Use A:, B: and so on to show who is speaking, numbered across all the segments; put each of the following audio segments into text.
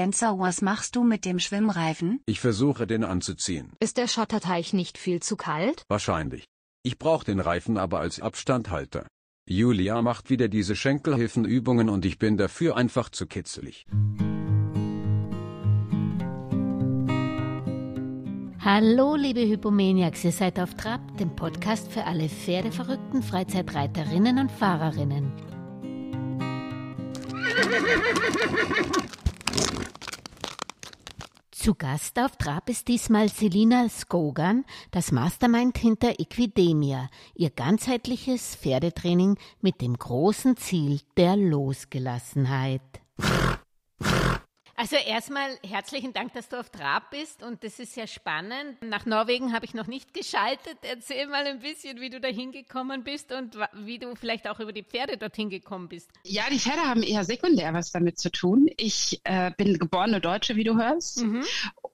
A: Spencer, was machst du mit dem Schwimmreifen?
B: Ich versuche den anzuziehen.
C: Ist der Schotterteich nicht viel zu kalt?
B: Wahrscheinlich. Ich brauche den Reifen aber als Abstandhalter. Julia macht wieder diese Schenkelhilfenübungen und ich bin dafür einfach zu kitzelig.
D: Hallo, liebe Hypomaniacs, ihr seid auf Trab, dem Podcast für alle pferdeverrückten Freizeitreiterinnen und Fahrerinnen. Zu Gast auf Trab ist diesmal Selina Skogan, das Mastermind hinter Equidemia, ihr ganzheitliches Pferdetraining mit dem großen Ziel der Losgelassenheit. Also erstmal herzlichen Dank, dass du auf Trab bist und das ist sehr spannend. Nach Norwegen habe ich noch nicht geschaltet. Erzähl mal ein bisschen, wie du da hingekommen bist und wie du vielleicht auch über die Pferde dorthin gekommen bist.
E: Ja, die Pferde haben eher sekundär was damit zu tun. Ich äh, bin geborene Deutsche, wie du hörst. Mhm.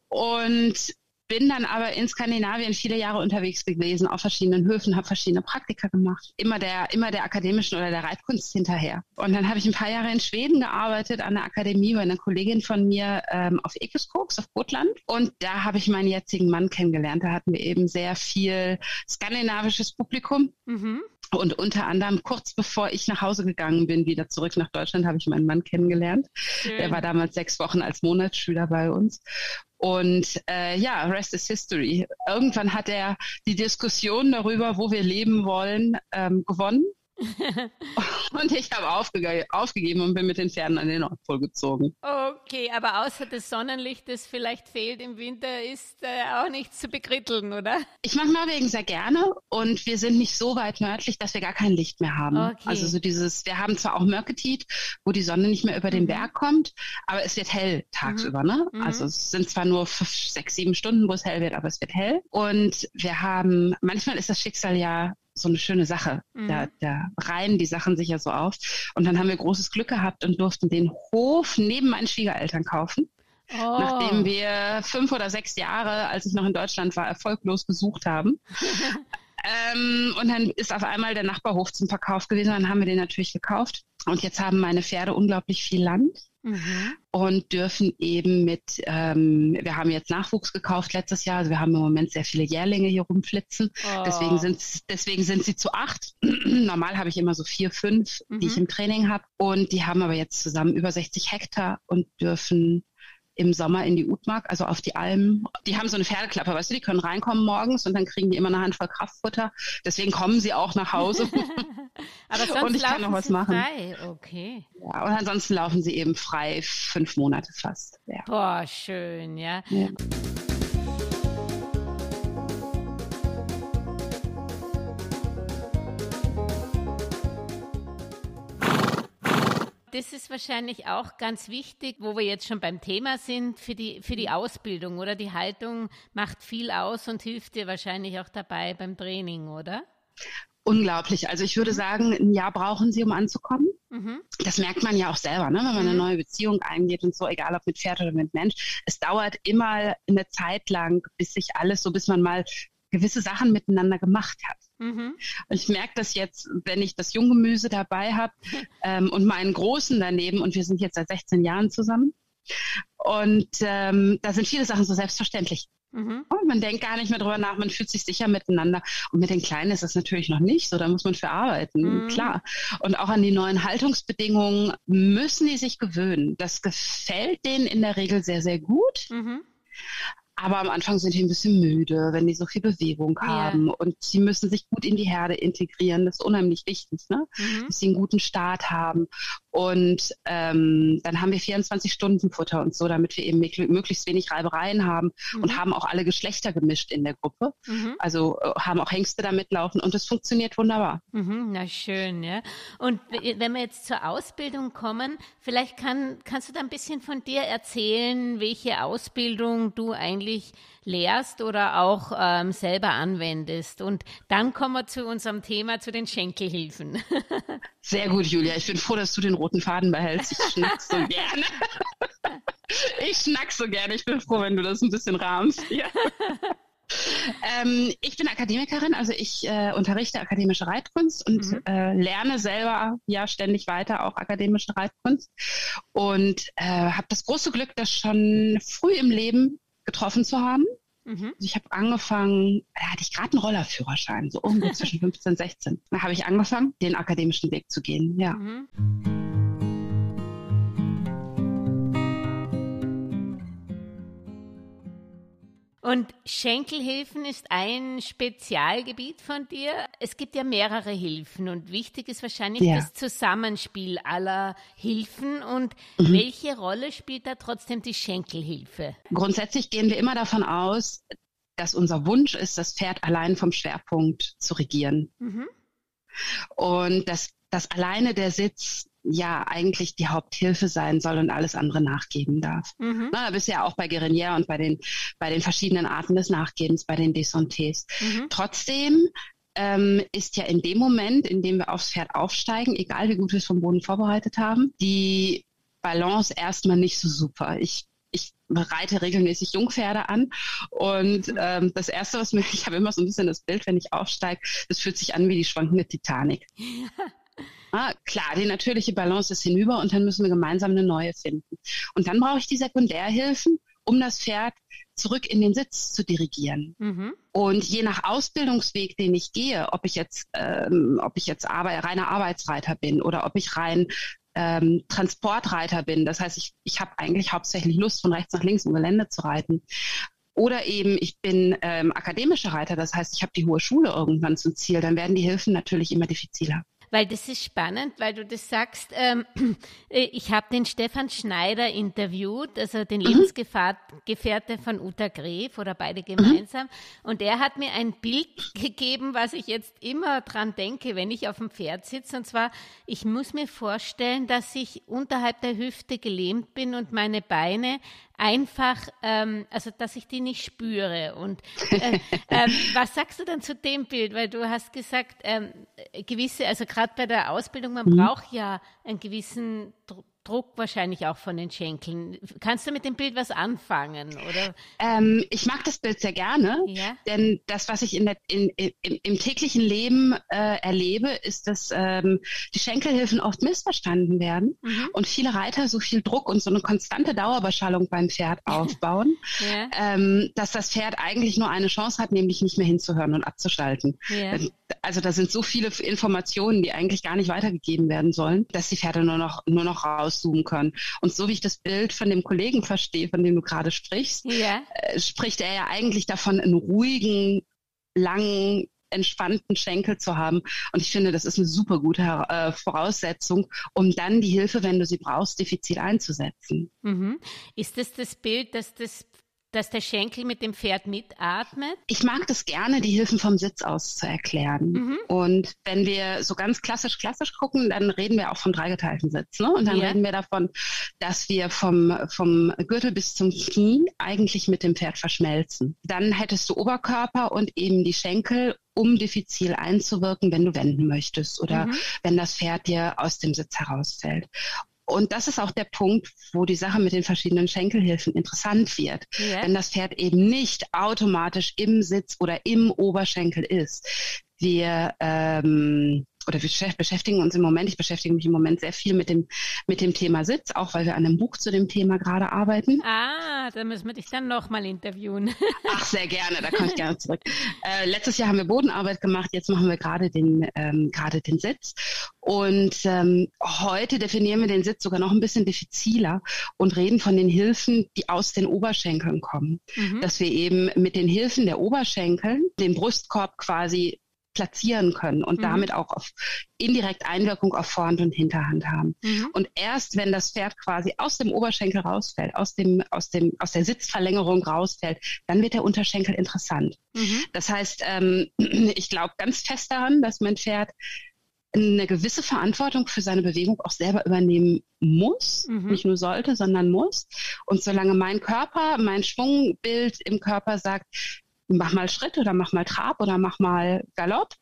E: Und bin dann aber in Skandinavien viele Jahre unterwegs gewesen, auf verschiedenen Höfen, habe verschiedene Praktika gemacht, immer der, immer der akademischen oder der Reitkunst hinterher. Und dann habe ich ein paar Jahre in Schweden gearbeitet, an der Akademie bei einer Kollegin von mir ähm, auf Ekeskoks, auf Gotland. Und da habe ich meinen jetzigen Mann kennengelernt. Da hatten wir eben sehr viel skandinavisches Publikum. Mhm. Und unter anderem kurz bevor ich nach Hause gegangen bin, wieder zurück nach Deutschland, habe ich meinen Mann kennengelernt. Schön. Der war damals sechs Wochen als Monatsschüler bei uns. Und äh, ja, Rest is History. Irgendwann hat er die Diskussion darüber, wo wir leben wollen, ähm, gewonnen. und ich habe aufge aufgegeben und bin mit den Pferden an den Nordpol gezogen.
D: Okay, aber außer das Sonnenlicht, das vielleicht fehlt im Winter, ist äh, auch nichts zu bekritteln, oder?
E: Ich mag Norwegen sehr gerne und wir sind nicht so weit nördlich, dass wir gar kein Licht mehr haben. Okay. Also so dieses, wir haben zwar auch Mörketit, wo die Sonne nicht mehr über den mhm. Berg kommt, aber es wird hell tagsüber, mhm. ne? Mhm. Also es sind zwar nur fünf, sechs, sieben Stunden, wo es hell wird, aber es wird hell. Und wir haben, manchmal ist das Schicksal ja so eine schöne Sache. Mhm. Da, da reihen die Sachen sich ja so auf. Und dann haben wir großes Glück gehabt und durften den Hof neben meinen Schwiegereltern kaufen. Oh. Nachdem wir fünf oder sechs Jahre, als ich noch in Deutschland war, erfolglos gesucht haben. ähm, und dann ist auf einmal der Nachbarhof zum Verkauf gewesen. Dann haben wir den natürlich gekauft. Und jetzt haben meine Pferde unglaublich viel Land mhm. und dürfen eben mit, ähm, wir haben jetzt Nachwuchs gekauft letztes Jahr, also wir haben im Moment sehr viele Jährlinge hier rumflitzen. Oh. Deswegen, sind, deswegen sind sie zu acht. Normal habe ich immer so vier, fünf, mhm. die ich mhm. im Training habe. Und die haben aber jetzt zusammen über 60 Hektar und dürfen im Sommer in die Utmark, also auf die Almen. Die haben so eine Pferdeklappe, weißt du, die können reinkommen morgens und dann kriegen die immer eine Handvoll Kraftfutter. Deswegen kommen sie auch nach Hause.
D: Aber sonst und ich kann noch was machen. Frei. Okay.
E: Ja, und ansonsten laufen sie eben frei fünf Monate fast. Ja.
D: Boah, schön, ja. ja. Das ist wahrscheinlich auch ganz wichtig, wo wir jetzt schon beim Thema sind, für die, für die Ausbildung, oder? Die Haltung macht viel aus und hilft dir wahrscheinlich auch dabei beim Training, oder?
E: Unglaublich. Also ich würde mhm. sagen, ein Jahr brauchen sie, um anzukommen. Mhm. Das merkt man ja auch selber, ne? wenn man eine mhm. neue Beziehung eingeht und so, egal ob mit Pferd oder mit Mensch. Es dauert immer eine Zeit lang, bis sich alles so, bis man mal gewisse Sachen miteinander gemacht hat. Mhm. Und ich merke das jetzt, wenn ich das Junggemüse dabei habe ähm, und meinen Großen daneben und wir sind jetzt seit 16 Jahren zusammen. Und ähm, da sind viele Sachen so selbstverständlich. Mhm. Und man denkt gar nicht mehr drüber nach, man fühlt sich sicher miteinander. Und mit den Kleinen ist das natürlich noch nicht so, da muss man für arbeiten, mhm. klar. Und auch an die neuen Haltungsbedingungen müssen die sich gewöhnen. Das gefällt denen in der Regel sehr, sehr gut. Mhm. Aber am Anfang sind die ein bisschen müde, wenn die so viel Bewegung haben. Ja. Und sie müssen sich gut in die Herde integrieren. Das ist unheimlich wichtig, ne? Mhm. dass sie einen guten Start haben. Und ähm, dann haben wir 24 Stunden Futter und so, damit wir eben möglichst wenig Reibereien haben mhm. und haben auch alle Geschlechter gemischt in der Gruppe. Mhm. Also äh, haben auch Hengste da mitlaufen und das funktioniert wunderbar.
D: Mhm, na schön, ja. Und wenn wir jetzt zur Ausbildung kommen, vielleicht kann, kannst du da ein bisschen von dir erzählen, welche Ausbildung du eigentlich lehrst oder auch ähm, selber anwendest. Und dann kommen wir zu unserem Thema, zu den Schenkelhilfen.
E: Sehr gut, Julia. Ich bin froh, dass du den roten Faden behältst. Ich schnack so gerne. Ich schnack so gerne. Ich bin froh, wenn du das ein bisschen rahmst. Ja. ähm, ich bin Akademikerin, also ich äh, unterrichte akademische Reitkunst und mhm. äh, lerne selber ja ständig weiter auch akademische Reitkunst und äh, habe das große Glück, das schon früh im Leben getroffen zu haben. Mhm. Also ich habe angefangen, da hatte ich gerade einen Rollerführerschein, so ungefähr zwischen 15 und 16. Da habe ich angefangen, den akademischen Weg zu gehen, ja. Mhm.
D: Und Schenkelhilfen ist ein Spezialgebiet von dir. Es gibt ja mehrere Hilfen und wichtig ist wahrscheinlich ja. das Zusammenspiel aller Hilfen. Und mhm. welche Rolle spielt da trotzdem die Schenkelhilfe?
E: Grundsätzlich gehen wir immer davon aus, dass unser Wunsch ist, das Pferd allein vom Schwerpunkt zu regieren. Mhm. Und dass, dass alleine der Sitz ja eigentlich die Haupthilfe sein soll und alles andere nachgeben darf. Mhm. Na, da bist du ja auch bei Guerinier und bei den, bei den verschiedenen Arten des Nachgebens, bei den Desontés. Mhm. Trotzdem ähm, ist ja in dem Moment, in dem wir aufs Pferd aufsteigen, egal wie gut wir es vom Boden vorbereitet haben, die Balance erstmal nicht so super. Ich ich reite regelmäßig Jungpferde an und ähm, das erste, was mir, ich habe immer so ein bisschen das Bild, wenn ich aufsteige, das fühlt sich an wie die schwankende Titanic. Ah, klar, die natürliche Balance ist hinüber und dann müssen wir gemeinsam eine neue finden. Und dann brauche ich die Sekundärhilfen, um das Pferd zurück in den Sitz zu dirigieren. Mhm. Und je nach Ausbildungsweg, den ich gehe, ob ich jetzt, ähm, ob ich jetzt Arbeit, reiner Arbeitsreiter bin oder ob ich rein ähm, Transportreiter bin, das heißt, ich, ich habe eigentlich hauptsächlich Lust, von rechts nach links im Gelände zu reiten. Oder eben, ich bin ähm, akademischer Reiter, das heißt, ich habe die hohe Schule irgendwann zum Ziel, dann werden die Hilfen natürlich immer diffiziler
D: weil das ist spannend, weil du das sagst. Ähm, ich habe den Stefan Schneider interviewt, also den mhm. Lebensgefährte von Uta Gref oder beide mhm. gemeinsam. Mhm. Und er hat mir ein Bild gegeben, was ich jetzt immer dran denke, wenn ich auf dem Pferd sitze. Und zwar, ich muss mir vorstellen, dass ich unterhalb der Hüfte gelähmt bin und meine Beine einfach, ähm, also dass ich die nicht spüre. Und äh, äh, was sagst du dann zu dem Bild? Weil du hast gesagt, ähm, gewisse, also gerade bei der Ausbildung, man mhm. braucht ja einen gewissen Druck wahrscheinlich auch von den Schenkeln. Kannst du mit dem Bild was anfangen, oder?
E: Ähm, ich mag das Bild sehr gerne, ja? denn das, was ich in der, in, in, im täglichen Leben äh, erlebe, ist, dass ähm, die Schenkelhilfen oft missverstanden werden mhm. und viele Reiter so viel Druck und so eine konstante Dauerbeschallung beim Pferd aufbauen, ja. ähm, dass das Pferd eigentlich nur eine Chance hat, nämlich nicht mehr hinzuhören und abzuschalten. Ja. Also da sind so viele Informationen, die eigentlich gar nicht weitergegeben werden sollen, dass die Pferde nur noch, nur noch raus rauszoomen können. Und so wie ich das Bild von dem Kollegen verstehe, von dem du gerade sprichst, ja. äh, spricht er ja eigentlich davon, einen ruhigen, langen, entspannten Schenkel zu haben. Und ich finde, das ist eine super gute äh, Voraussetzung, um dann die Hilfe, wenn du sie brauchst, diffizil einzusetzen.
D: Mhm. Ist das das Bild, dass das dass der Schenkel mit dem Pferd mitatmet?
E: Ich mag das gerne, die Hilfen vom Sitz aus zu erklären. Mhm. Und wenn wir so ganz klassisch, klassisch gucken, dann reden wir auch vom dreigeteilten Sitz. Ne? Und dann ja. reden wir davon, dass wir vom, vom Gürtel bis zum Knie eigentlich mit dem Pferd verschmelzen. Dann hättest du Oberkörper und eben die Schenkel um diffizil einzuwirken, wenn du wenden möchtest oder mhm. wenn das Pferd dir aus dem Sitz herausfällt. Und das ist auch der Punkt, wo die Sache mit den verschiedenen Schenkelhilfen interessant wird. Ja. Wenn das Pferd eben nicht automatisch im Sitz oder im Oberschenkel ist. Wir ähm, oder wir beschäftigen uns im Moment, ich beschäftige mich im Moment sehr viel mit dem, mit dem Thema Sitz, auch weil wir an einem Buch zu dem Thema gerade arbeiten.
D: Ah, da müssen wir dich dann nochmal interviewen.
E: Ach, sehr gerne, da komme ich gerne zurück. Äh, letztes Jahr haben wir Bodenarbeit gemacht, jetzt machen wir gerade den, ähm, gerade den Sitz. Und ähm, heute definieren wir den Sitz sogar noch ein bisschen diffiziler und reden von den Hilfen, die aus den Oberschenkeln kommen. Mhm. Dass wir eben mit den Hilfen der Oberschenkel den Brustkorb quasi platzieren können und mhm. damit auch auf indirekt Einwirkung auf Vorhand und Hinterhand haben. Mhm. Und erst wenn das Pferd quasi aus dem Oberschenkel rausfällt, aus dem, aus dem, aus der Sitzverlängerung rausfällt, dann wird der Unterschenkel interessant. Mhm. Das heißt, ähm, ich glaube ganz fest daran, dass mein Pferd eine gewisse Verantwortung für seine Bewegung auch selber übernehmen muss, mhm. nicht nur sollte, sondern muss. Und solange mein Körper, mein Schwungbild im Körper sagt, mach mal Schritt oder mach mal Trab oder mach mal Galopp,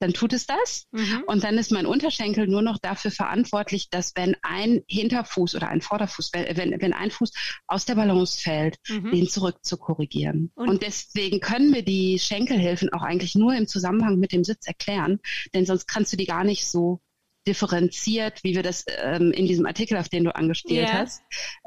E: dann tut es das. Mhm. Und dann ist mein Unterschenkel nur noch dafür verantwortlich, dass wenn ein Hinterfuß oder ein Vorderfuß, wenn, wenn ein Fuß aus der Balance fällt, mhm. den zurück zu korrigieren. Und, und deswegen können wir die Schenkelhilfen auch eigentlich nur im Zusammenhang mit dem Sitz erklären, denn sonst kannst du die gar nicht so differenziert, wie wir das ähm, in diesem Artikel, auf den du angespielt yeah. hast,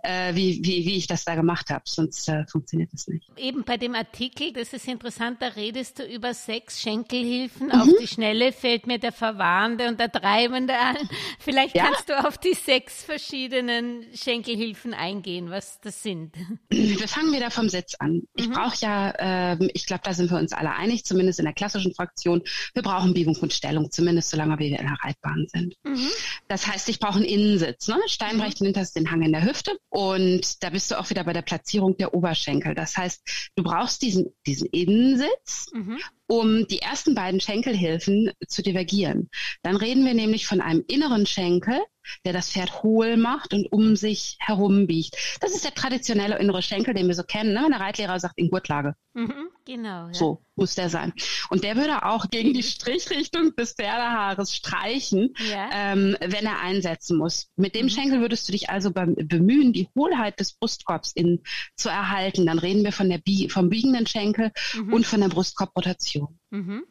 E: äh, wie, wie, wie ich das da gemacht habe. Sonst äh, funktioniert das nicht.
D: Eben bei dem Artikel, das ist interessant, da redest du über sechs Schenkelhilfen. Mhm. Auf die Schnelle fällt mir der Verwahrende und der Treibende an. Vielleicht ja. kannst du auf die sechs verschiedenen Schenkelhilfen eingehen, was das sind.
E: Wir fangen wieder vom Sitz an. Ich mhm. brauche ja, äh, ich glaube, da sind wir uns alle einig, zumindest in der klassischen Fraktion, wir brauchen Biegung und Stellung, zumindest solange wir in der Reitbahn sind. Mhm. Das heißt, ich brauche einen Innensitz. Ne? Steinbrechen mhm. hinterst den Hang in der Hüfte und da bist du auch wieder bei der Platzierung der Oberschenkel. Das heißt, du brauchst diesen, diesen Innensitz mhm um die ersten beiden Schenkelhilfen zu divergieren. Dann reden wir nämlich von einem inneren Schenkel, der das Pferd hohl macht und um sich herum biegt. Das ist der traditionelle innere Schenkel, den wir so kennen. Ne? Wenn der Reitlehrer sagt, in Gurtlage. Mhm, genau. Ja. So muss der sein. Und der würde auch gegen die Strichrichtung des Pferdehaares streichen, ja. ähm, wenn er einsetzen muss. Mit dem mhm. Schenkel würdest du dich also bemühen, die Hohlheit des Brustkorbs in, zu erhalten. Dann reden wir von der vom biegenden Schenkel mhm. und von der Brustkorbrotation. Mhm.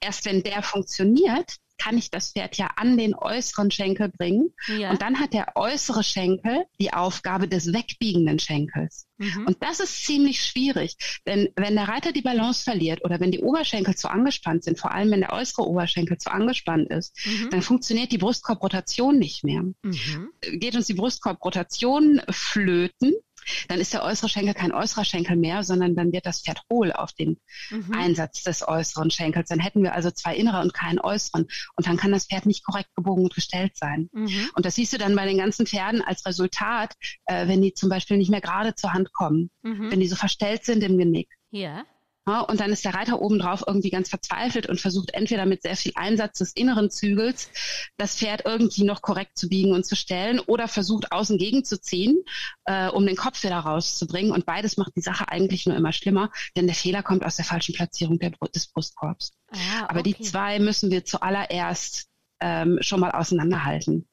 E: Erst wenn der funktioniert, kann ich das Pferd ja an den äußeren Schenkel bringen. Ja. Und dann hat der äußere Schenkel die Aufgabe des wegbiegenden Schenkels. Mhm. Und das ist ziemlich schwierig, denn wenn der Reiter die Balance verliert oder wenn die Oberschenkel zu angespannt sind, vor allem wenn der äußere Oberschenkel zu angespannt ist, mhm. dann funktioniert die Brustkorbrotation nicht mehr. Mhm. Geht uns die Brustkorbrotation flöten, dann ist der äußere Schenkel kein äußerer Schenkel mehr, sondern dann wird das Pferd hohl auf den mhm. Einsatz des äußeren Schenkels. Dann hätten wir also zwei innere und keinen äußeren. Und dann kann das Pferd nicht korrekt gebogen und gestellt sein. Mhm. Und das siehst du dann bei den ganzen Pferden als Resultat, äh, wenn die zum Beispiel nicht mehr gerade zur Hand kommen, mhm. wenn die so verstellt sind im Genick. Ja. Ja, und dann ist der Reiter obendrauf irgendwie ganz verzweifelt und versucht entweder mit sehr viel Einsatz des inneren Zügels das Pferd irgendwie noch korrekt zu biegen und zu stellen oder versucht außen gegenzuziehen, äh, um den Kopf wieder rauszubringen. Und beides macht die Sache eigentlich nur immer schlimmer, denn der Fehler kommt aus der falschen Platzierung der, des Brustkorbs. Ah, okay. Aber die zwei müssen wir zuallererst ähm, schon mal auseinanderhalten.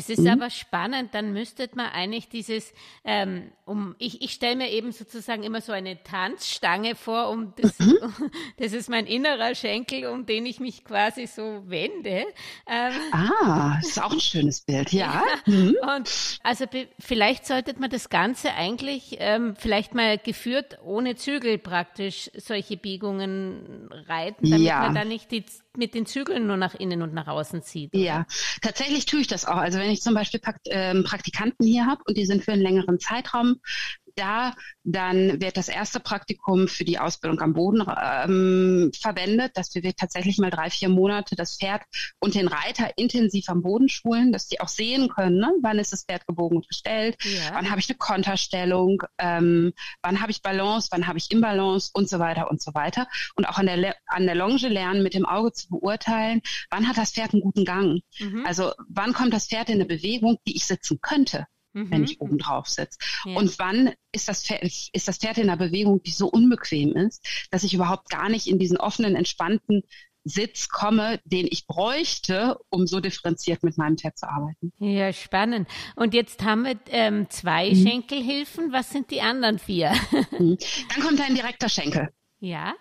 D: Das ist mhm. aber spannend, dann müsste man eigentlich dieses, ähm, um, ich, ich stelle mir eben sozusagen immer so eine Tanzstange vor, um das, mhm. das ist mein innerer Schenkel, um den ich mich quasi so wende.
E: Ähm, ah, das ist auch ein schönes Bild, ja. ja
D: mhm. Und also vielleicht sollte man das Ganze eigentlich ähm, vielleicht mal geführt ohne Zügel praktisch solche Biegungen reiten, damit ja. man da nicht die mit den Zügeln nur nach innen und nach außen zieht.
E: Oder? Ja, tatsächlich tue ich das auch. Also wenn ich zum Beispiel ähm, Praktikanten hier habe und die sind für einen längeren Zeitraum da, dann wird das erste Praktikum für die Ausbildung am Boden ähm, verwendet, dass wir tatsächlich mal drei, vier Monate das Pferd und den Reiter intensiv am Boden schulen, dass die auch sehen können, ne? wann ist das Pferd gebogen und gestellt, ja. wann habe ich eine Konterstellung, ähm, wann habe ich Balance, wann habe ich Imbalance und so weiter und so weiter. Und auch an der, an der Longe lernen, mit dem Auge zu beurteilen, wann hat das Pferd einen guten Gang. Mhm. Also wann kommt das Pferd in eine Bewegung, die ich sitzen könnte mhm. wenn ich oben drauf sitze. Ja. Und wann ist das, Pferd, ist das Pferd in einer Bewegung, die so unbequem ist, dass ich überhaupt gar nicht in diesen offenen, entspannten Sitz komme, den ich bräuchte, um so differenziert mit meinem Pferd zu arbeiten.
D: Ja, spannend. Und jetzt haben wir ähm, zwei mhm. Schenkelhilfen. Was sind die anderen vier?
E: Mhm. Dann kommt ein direkter Schenkel.
D: Ja.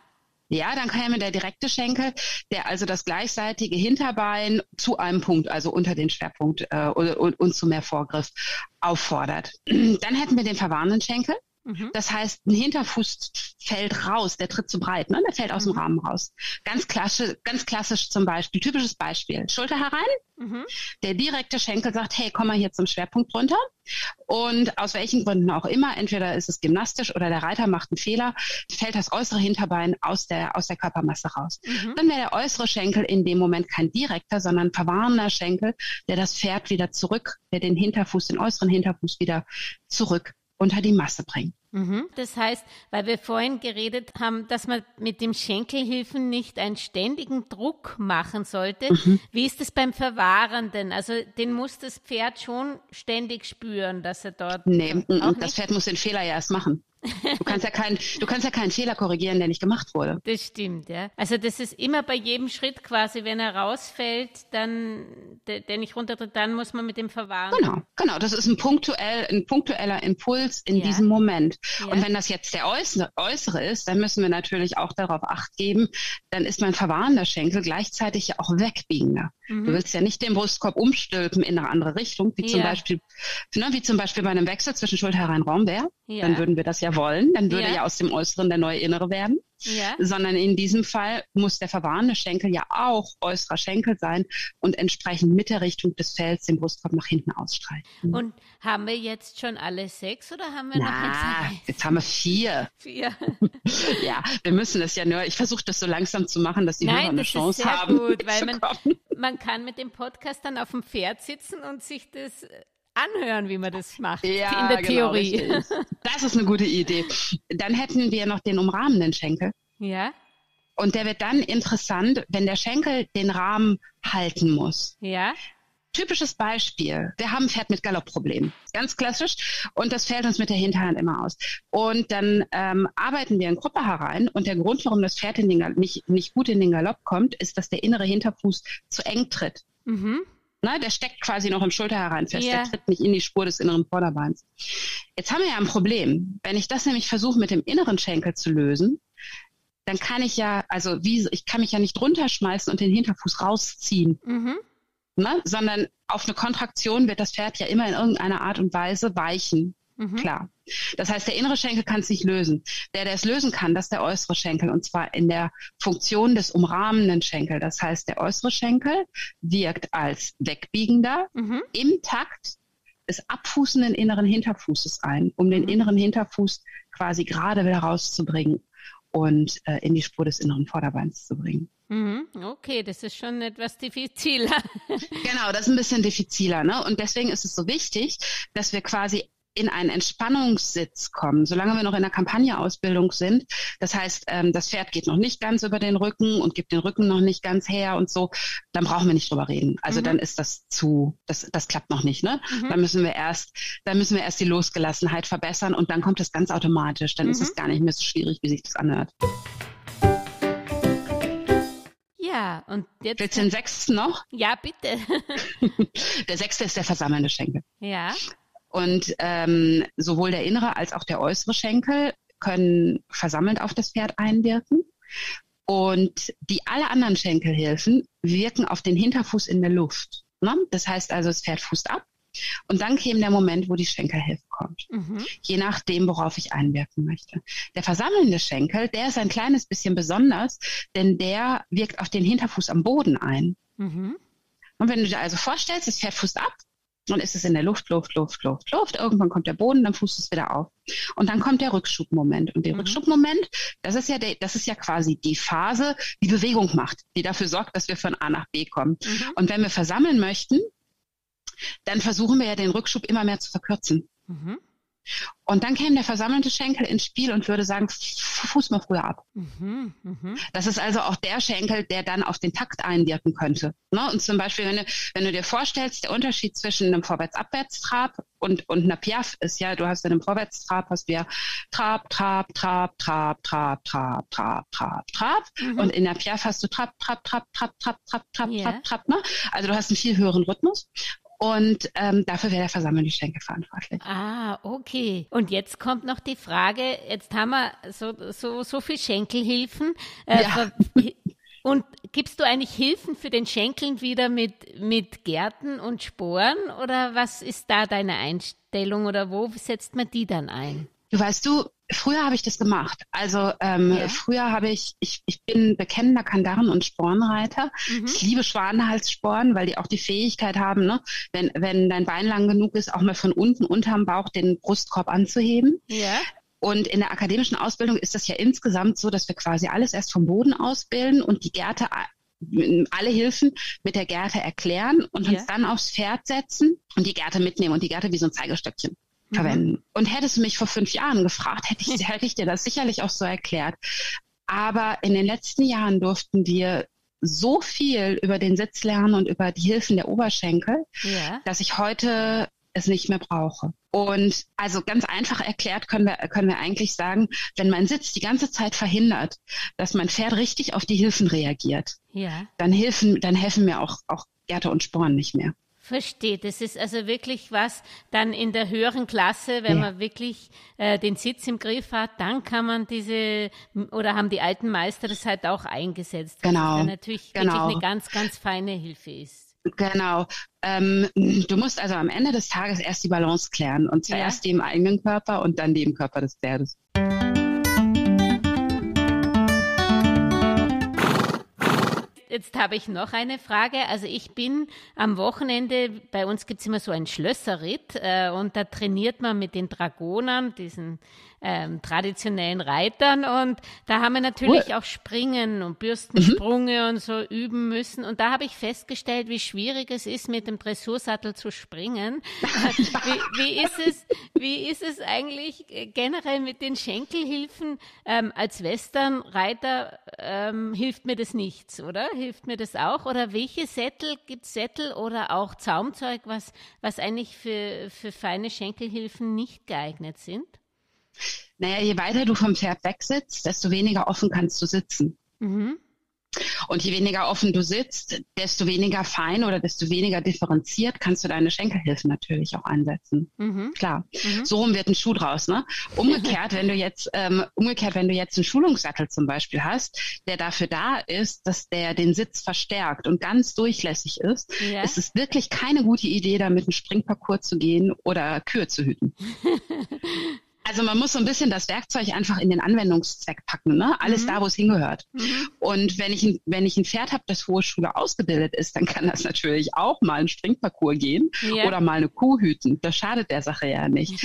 E: Ja, dann käme der direkte Schenkel, der also das gleichseitige Hinterbein zu einem Punkt, also unter den Schwerpunkt äh, und, und, und zu mehr Vorgriff auffordert. Dann hätten wir den verwarnenden Schenkel. Mhm. Das heißt, ein Hinterfuß fällt raus, der tritt zu breit, ne? der fällt aus mhm. dem Rahmen raus. Ganz klassisch, ganz klassisch zum Beispiel, typisches Beispiel, Schulter herein, mhm. der direkte Schenkel sagt, hey, komm mal hier zum Schwerpunkt runter. Und aus welchen Gründen auch immer, entweder ist es gymnastisch oder der Reiter macht einen Fehler, fällt das äußere Hinterbein aus der, aus der Körpermasse raus. Mhm. Dann wäre der äußere Schenkel in dem Moment kein direkter, sondern verwarnender Schenkel, der das Pferd wieder zurück, der den Hinterfuß, den äußeren Hinterfuß wieder zurück unter die Masse bringen.
D: Mhm. Das heißt, weil wir vorhin geredet haben, dass man mit dem Schenkelhilfen nicht einen ständigen Druck machen sollte. Mhm. Wie ist es beim Verwahrenden? Also den muss das Pferd schon ständig spüren, dass er dort.
E: Nee, das Pferd muss den Fehler ja erst machen. Du kannst ja keinen, du kannst ja keinen Fehler korrigieren, der nicht gemacht wurde.
D: Das stimmt, ja. Also das ist immer bei jedem Schritt quasi, wenn er rausfällt, dann, der, der nicht runtertritt, dann muss man mit dem verwahren.
E: Genau, genau. Das ist ein punktuell, ein punktueller Impuls in ja. diesem Moment. Ja. Und wenn das jetzt der äußere, äußere ist, dann müssen wir natürlich auch darauf Acht geben, dann ist mein verwahrender Schenkel gleichzeitig ja auch wegbiegender. Mhm. Du willst ja nicht den Brustkorb umstülpen in eine andere Richtung, wie ja. zum Beispiel, ne, wie zum Beispiel bei einem Wechsel zwischen Schulterherein Raum wäre. Dann würden wir das ja wollen. Dann würde ja aus dem Äußeren der neue Innere werden ja. sondern in diesem Fall muss der verwahrende Schenkel ja auch äußerer Schenkel sein und entsprechend mit der Richtung des Fells den Brustkorb nach hinten ausstreichen.
D: Mhm. Und haben wir jetzt schon alle sechs oder haben wir
E: Na, noch eins? Jetzt haben wir vier.
D: Vier.
E: ja, wir müssen das ja nur, ich versuche das so langsam zu machen, dass die Nein, Hörer eine Chance haben.
D: Gut, weil man, man kann mit dem Podcast dann auf dem Pferd sitzen und sich das anhören, wie man das macht ja, in der genau, Theorie.
E: Richtig. Das ist eine gute Idee. Dann hätten wir noch den umrahmenden Schenkel.
D: Ja.
E: Und der wird dann interessant, wenn der Schenkel den Rahmen halten muss.
D: Ja.
E: Typisches Beispiel. Wir haben ein Pferd mit Galoppproblemen. Ganz klassisch. Und das fällt uns mit der Hinterhand immer aus. Und dann ähm, arbeiten wir in Gruppe herein. Und der Grund, warum das Pferd nicht, nicht gut in den Galopp kommt, ist, dass der innere Hinterfuß zu eng tritt. Mhm. Na, der steckt quasi noch im Schulter herein fest. Ja. Der tritt nicht in die Spur des inneren Vorderbeins. Jetzt haben wir ja ein Problem. Wenn ich das nämlich versuche, mit dem inneren Schenkel zu lösen, dann kann ich ja, also wie, ich kann mich ja nicht runterschmeißen und den Hinterfuß rausziehen. Mhm. Ne? Sondern auf eine Kontraktion wird das Pferd ja immer in irgendeiner Art und Weise weichen. Mhm. Klar. Das heißt, der innere Schenkel kann es nicht lösen. Der, der es lösen kann, das ist der äußere Schenkel und zwar in der Funktion des umrahmenden Schenkel. Das heißt, der äußere Schenkel wirkt als wegbiegender mhm. im Takt des abfußenden inneren Hinterfußes ein, um den mhm. inneren Hinterfuß quasi gerade wieder rauszubringen und äh, in die Spur des inneren Vorderbeins zu bringen.
D: Mhm. Okay, das ist schon etwas diffiziler.
E: genau, das ist ein bisschen diffiziler. Ne? Und deswegen ist es so wichtig, dass wir quasi in einen Entspannungssitz kommen, solange wir noch in der Kampagneausbildung sind. Das heißt, ähm, das Pferd geht noch nicht ganz über den Rücken und gibt den Rücken noch nicht ganz her und so, dann brauchen wir nicht drüber reden. Also mhm. dann ist das zu, das, das klappt noch nicht, ne? Mhm. Dann müssen wir erst, dann müssen wir erst die Losgelassenheit verbessern und dann kommt es ganz automatisch. Dann mhm. ist es gar nicht mehr so schwierig, wie sich das anhört.
D: Ja, und jetzt.
E: Willst du den sechsten noch?
D: Ja, bitte.
E: der sechste ist der versammelnde Schenkel.
D: Ja.
E: Und ähm, sowohl der innere als auch der äußere Schenkel können versammelt auf das Pferd einwirken. Und die alle anderen Schenkelhilfen wirken auf den Hinterfuß in der Luft. Ne? Das heißt also, das Pferd fußt ab. Und dann käme der Moment, wo die Schenkelhilfe kommt. Mhm. Je nachdem, worauf ich einwirken möchte. Der versammelnde Schenkel, der ist ein kleines bisschen besonders, denn der wirkt auf den Hinterfuß am Boden ein. Mhm. Und wenn du dir also vorstellst, das Pferd fußt ab, dann ist es in der Luft, Luft, Luft, Luft, Luft. Irgendwann kommt der Boden, dann fußt es wieder auf. Und dann kommt der Rückschubmoment. Und der mhm. Rückschubmoment, das ist ja der, das ist ja quasi die Phase, die Bewegung macht, die dafür sorgt, dass wir von A nach B kommen. Mhm. Und wenn wir versammeln möchten, dann versuchen wir ja den Rückschub immer mehr zu verkürzen. Mhm. Und dann käme der versammelte Schenkel ins Spiel und würde sagen, Fuß mal früher ab. Mhm, mh. Das ist also auch der Schenkel, der dann auf den Takt einwirken könnte. Ne? Und zum Beispiel, wenn du, wenn du dir vorstellst, der Unterschied zwischen einem Vorwärts-Abwärts-Trab und, und einer Piaf ist ja, du hast in einem Vorwärtstrab hast du ja Trab, Trab, Trab, Trab, Trab, Trab, Trab, Trab, Trab. Mhm. Und in der Piaf hast du Trab, Trab, Trab, Trab, Trab, Trab, Trab, yeah. Trab, Trab. Ne? Also du hast einen viel höheren Rhythmus. Und ähm, dafür wäre der Schenkel verantwortlich.
D: Ah, okay. Und jetzt kommt noch die Frage, jetzt haben wir so, so, so viel Schenkelhilfen. Äh, ja. Und gibst du eigentlich Hilfen für den Schenkeln wieder mit, mit Gärten und Sporen oder was ist da deine Einstellung oder wo setzt man die dann ein?
E: Du weißt du, früher habe ich das gemacht. Also ähm, ja. früher habe ich, ich, ich bin bekennender Kandaren- und Spornreiter. Mhm. Ich liebe Schwanenhalssporen, weil die auch die Fähigkeit haben, ne, wenn, wenn dein Bein lang genug ist, auch mal von unten unterm Bauch den Brustkorb anzuheben.
D: Ja.
E: Und in der akademischen Ausbildung ist das ja insgesamt so, dass wir quasi alles erst vom Boden ausbilden und die Gärte alle Hilfen mit der Gärte erklären und ja. uns dann aufs Pferd setzen und die Gärte mitnehmen und die Gärte wie so ein Zeigestöckchen. Mhm. verwenden. Und hättest du mich vor fünf Jahren gefragt, hätte ich, hätte ich dir das sicherlich auch so erklärt. Aber in den letzten Jahren durften wir so viel über den Sitz lernen und über die Hilfen der Oberschenkel, ja. dass ich heute es nicht mehr brauche. Und also ganz einfach erklärt können wir, können wir eigentlich sagen, wenn mein Sitz die ganze Zeit verhindert, dass mein Pferd richtig auf die Hilfen reagiert, ja. dann helfen, dann helfen mir auch, auch Gärte und Sporen nicht mehr.
D: Verstehe. Das ist also wirklich was dann in der höheren Klasse, wenn ja. man wirklich äh, den Sitz im Griff hat, dann kann man diese oder haben die alten Meister das halt auch eingesetzt.
E: Genau.
D: Das natürlich
E: genau.
D: wirklich eine ganz, ganz feine Hilfe ist.
E: Genau. Ähm, du musst also am Ende des Tages erst die Balance klären und zuerst ja. die im eigenen Körper und dann die im Körper des Pferdes.
D: Jetzt habe ich noch eine Frage. Also ich bin am Wochenende, bei uns gibt es immer so einen Schlösserritt äh, und da trainiert man mit den Dragonern, diesen ähm, traditionellen Reitern und da haben wir natürlich cool. auch Springen und Bürstensprünge mhm. und so üben müssen und da habe ich festgestellt, wie schwierig es ist, mit dem Dressursattel zu springen. wie, wie, ist es, wie ist es eigentlich generell mit den Schenkelhilfen? Ähm, als Westernreiter ähm, hilft mir das nichts, oder? Hilft mir das auch? Oder welche Sättel, gibt Sättel oder auch Zaumzeug, was, was eigentlich für, für feine Schenkelhilfen nicht geeignet sind?
E: Naja, je weiter du vom Pferd wegsitzt, desto weniger offen kannst du sitzen. Mhm. Und je weniger offen du sitzt, desto weniger fein oder desto weniger differenziert kannst du deine Schenkelhilfen natürlich auch einsetzen. Mhm. Klar. Mhm. So rum wird ein Schuh draus, ne? Umgekehrt, wenn du jetzt, ähm, umgekehrt, wenn du jetzt einen Schulungssattel zum Beispiel hast, der dafür da ist, dass der den Sitz verstärkt und ganz durchlässig ist, ja. ist es wirklich keine gute Idee, da mit einem Springparcours zu gehen oder Kühe zu hüten. Also man muss so ein bisschen das Werkzeug einfach in den Anwendungszweck packen, ne? Alles mhm. da, wo es hingehört. Mhm. Und wenn ich, ein, wenn ich ein Pferd habe, das hohe Schule ausgebildet ist, dann kann das natürlich auch mal einen Springparcours gehen ja. oder mal eine Kuh hüten. Das schadet der Sache ja nicht.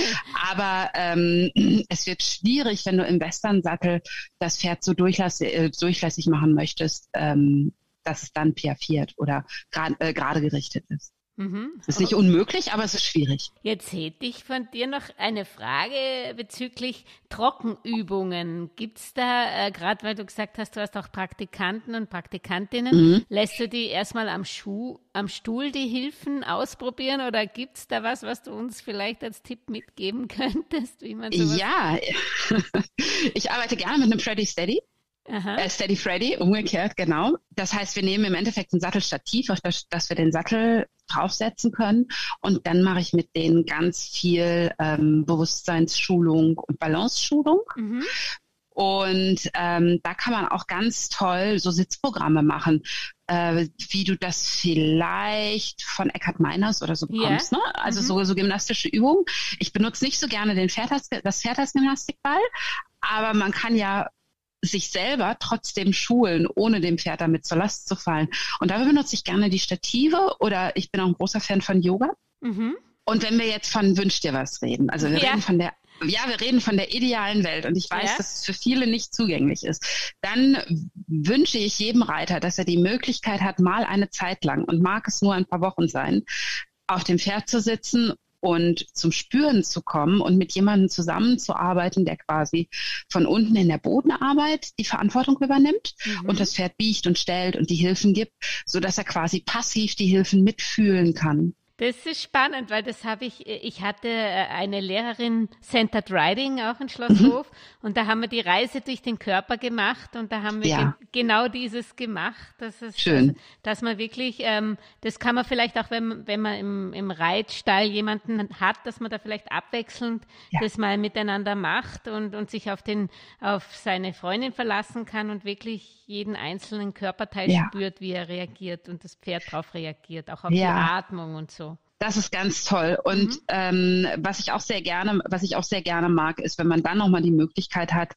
E: Aber ähm, es wird schwierig, wenn du im Western-Sattel das Pferd so durchlässig, äh, durchlässig machen möchtest, ähm, dass es dann piaffiert oder gerade äh, gerichtet ist. Mhm. Ist nicht unmöglich, aber es ist schwierig.
D: Jetzt hätte ich von dir noch eine Frage bezüglich Trockenübungen. Gibt es da, äh, gerade weil du gesagt hast, du hast auch Praktikanten und Praktikantinnen, mhm. lässt du die erstmal am, Schuh, am Stuhl die Hilfen ausprobieren oder gibt es da was, was du uns vielleicht als Tipp mitgeben könntest?
E: Wie man sowas ja, ich arbeite gerne mit einem Freddy Steady. Äh, Steady Freddy, umgekehrt, genau. Das heißt, wir nehmen im Endeffekt ein Sattelstativ, auf das, dass wir den Sattel draufsetzen können. Und dann mache ich mit denen ganz viel ähm, Bewusstseinsschulung und Balance-Schulung. Mhm. Und ähm, da kann man auch ganz toll so Sitzprogramme machen, äh, wie du das vielleicht von Eckhard Meiners oder so bekommst. Yeah. Ne? Also mhm. so, so gymnastische Übungen. Ich benutze nicht so gerne den Pferd das Pferd als Gymnastikball, aber man kann ja sich selber trotzdem schulen, ohne dem Pferd damit zur Last zu fallen. Und dafür benutze ich gerne die Stative oder ich bin auch ein großer Fan von Yoga. Mhm. Und wenn wir jetzt von Wünsch dir was reden, also wir ja. reden von der ja, wir reden von der idealen Welt und ich weiß, ja. dass es für viele nicht zugänglich ist. Dann wünsche ich jedem Reiter, dass er die Möglichkeit hat, mal eine Zeit lang und mag es nur ein paar Wochen sein, auf dem Pferd zu sitzen und zum Spüren zu kommen und mit jemandem zusammenzuarbeiten, der quasi von unten in der Bodenarbeit die Verantwortung übernimmt mhm. und das Pferd biegt und stellt und die Hilfen gibt, so dass er quasi passiv die Hilfen mitfühlen kann.
D: Das ist spannend, weil das habe ich, ich hatte äh, eine Lehrerin Centered Riding auch in Schlosshof mhm. und da haben wir die Reise durch den Körper gemacht und da haben wir ja. ge genau dieses gemacht. Das ist,
E: Schön.
D: Dass, dass man wirklich, ähm, das kann man vielleicht auch, wenn, wenn man im, im Reitstall jemanden hat, dass man da vielleicht abwechselnd ja. das mal miteinander macht und, und sich auf den, auf seine Freundin verlassen kann und wirklich jeden einzelnen Körperteil ja. spürt, wie er reagiert und das Pferd darauf reagiert, auch auf die Atmung und so.
E: Das ist ganz toll. Und mhm. ähm, was ich auch sehr gerne, was ich auch sehr gerne mag, ist, wenn man dann nochmal die Möglichkeit hat,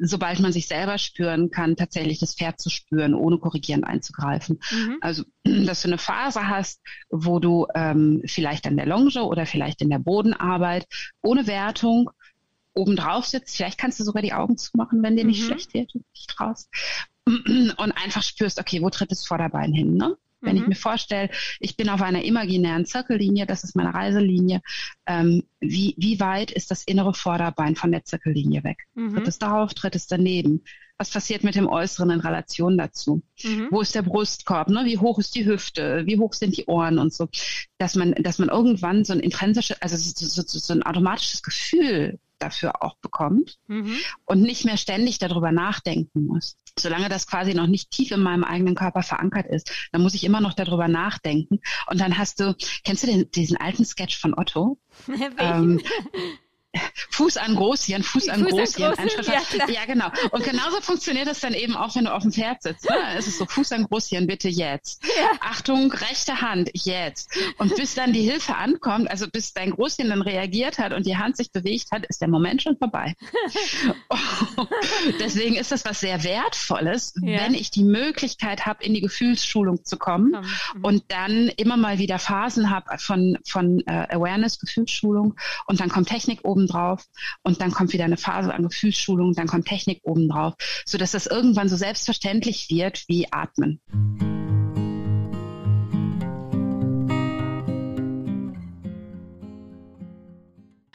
E: sobald man sich selber spüren kann, tatsächlich das Pferd zu spüren, ohne korrigierend einzugreifen. Mhm. Also, dass du eine Phase hast, wo du ähm, vielleicht an der Longe oder vielleicht in der Bodenarbeit ohne Wertung oben drauf sitzt. Vielleicht kannst du sogar die Augen zumachen, wenn dir nicht mhm. schlecht wird und nicht traust. Und einfach spürst, okay, wo tritt das Vorderbein hin? Ne? Wenn mhm. ich mir vorstelle, ich bin auf einer imaginären Zirkellinie, das ist meine Reiselinie, ähm, wie, wie weit ist das innere Vorderbein von der Zirkellinie weg? Mhm. Tritt es darauf, tritt es daneben? Was passiert mit dem Äußeren in Relation dazu? Mhm. Wo ist der Brustkorb? Ne? Wie hoch ist die Hüfte? Wie hoch sind die Ohren und so? Dass man, dass man irgendwann so ein intrinsisches, also so, so, so ein automatisches Gefühl dafür auch bekommt mhm. und nicht mehr ständig darüber nachdenken muss. Solange das quasi noch nicht tief in meinem eigenen Körper verankert ist, dann muss ich immer noch darüber nachdenken. Und dann hast du, kennst du den, diesen alten Sketch von Otto? ähm, Fuß an Großhirn, Fuß an Fuß Großhirn, an ja, ja, genau. Und genauso funktioniert das dann eben auch, wenn du auf dem Pferd sitzt. Ne? Es ist so, Fuß an Großhirn, bitte jetzt. Ja. Achtung, rechte Hand, jetzt. Und bis dann die Hilfe ankommt, also bis dein Großhirn dann reagiert hat und die Hand sich bewegt hat, ist der Moment schon vorbei. Deswegen ist das was sehr Wertvolles, ja. wenn ich die Möglichkeit habe, in die Gefühlsschulung zu kommen mhm. und dann immer mal wieder Phasen habe von, von äh, Awareness, Gefühlsschulung und dann kommt Technik oben obendrauf und dann kommt wieder eine Phase an Gefühlsschulung, dann kommt Technik obendrauf, sodass das irgendwann so selbstverständlich wird wie Atmen.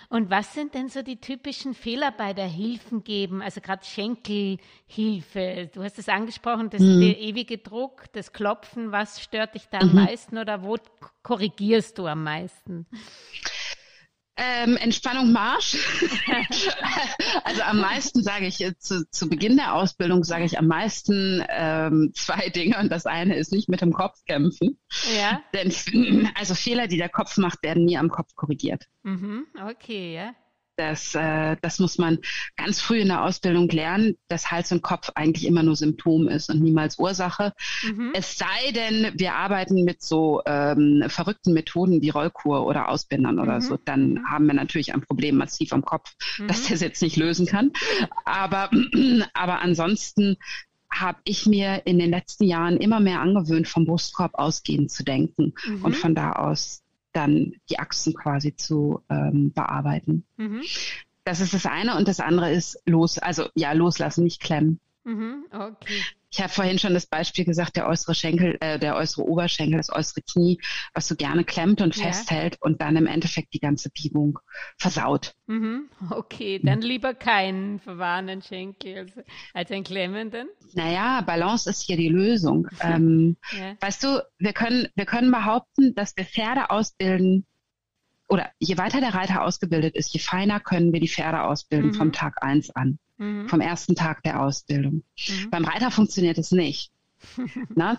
D: Und was sind denn so die typischen Fehler bei der Hilfengeben? Also gerade Schenkelhilfe. Du hast es angesprochen, das mhm. der ewige Druck, das Klopfen. Was stört dich da am mhm. meisten oder wo korrigierst du am meisten?
E: Ähm, Entspannung Marsch. also am meisten sage ich äh, zu, zu Beginn der Ausbildung sage ich am meisten ähm, zwei Dinge und das eine ist nicht mit dem Kopf kämpfen. Ja. Denn also Fehler, die der Kopf macht, werden nie am Kopf korrigiert.
D: Mhm, okay, ja.
E: Das, äh, das muss man ganz früh in der Ausbildung lernen, dass Hals und Kopf eigentlich immer nur Symptom ist und niemals Ursache. Mhm. Es sei denn, wir arbeiten mit so ähm, verrückten Methoden wie Rollkur oder Ausbindern mhm. oder so, dann haben wir natürlich ein Problem massiv am Kopf, mhm. das der jetzt nicht lösen kann. Aber, aber ansonsten habe ich mir in den letzten Jahren immer mehr angewöhnt, vom Brustkorb ausgehend zu denken mhm. und von da aus dann die Achsen quasi zu ähm, bearbeiten. Mhm. Das ist das eine und das andere ist los, also ja, loslassen, nicht klemmen. Mhm, okay. Ich habe vorhin schon das Beispiel gesagt, der äußere Schenkel, äh, der äußere Oberschenkel, das äußere Knie, was so gerne klemmt und ja. festhält und dann im Endeffekt die ganze Biegung versaut.
D: Mhm. Okay, dann lieber keinen verwahrenden Schenkel als, einen klemmenden.
E: Naja, Balance ist hier die Lösung. ähm, ja. Weißt du, wir können, wir können behaupten, dass wir Pferde ausbilden, oder je weiter der Reiter ausgebildet ist, je feiner können wir die Pferde ausbilden mhm. vom Tag eins an mhm. vom ersten Tag der Ausbildung. Mhm. Beim Reiter funktioniert es nicht. Na,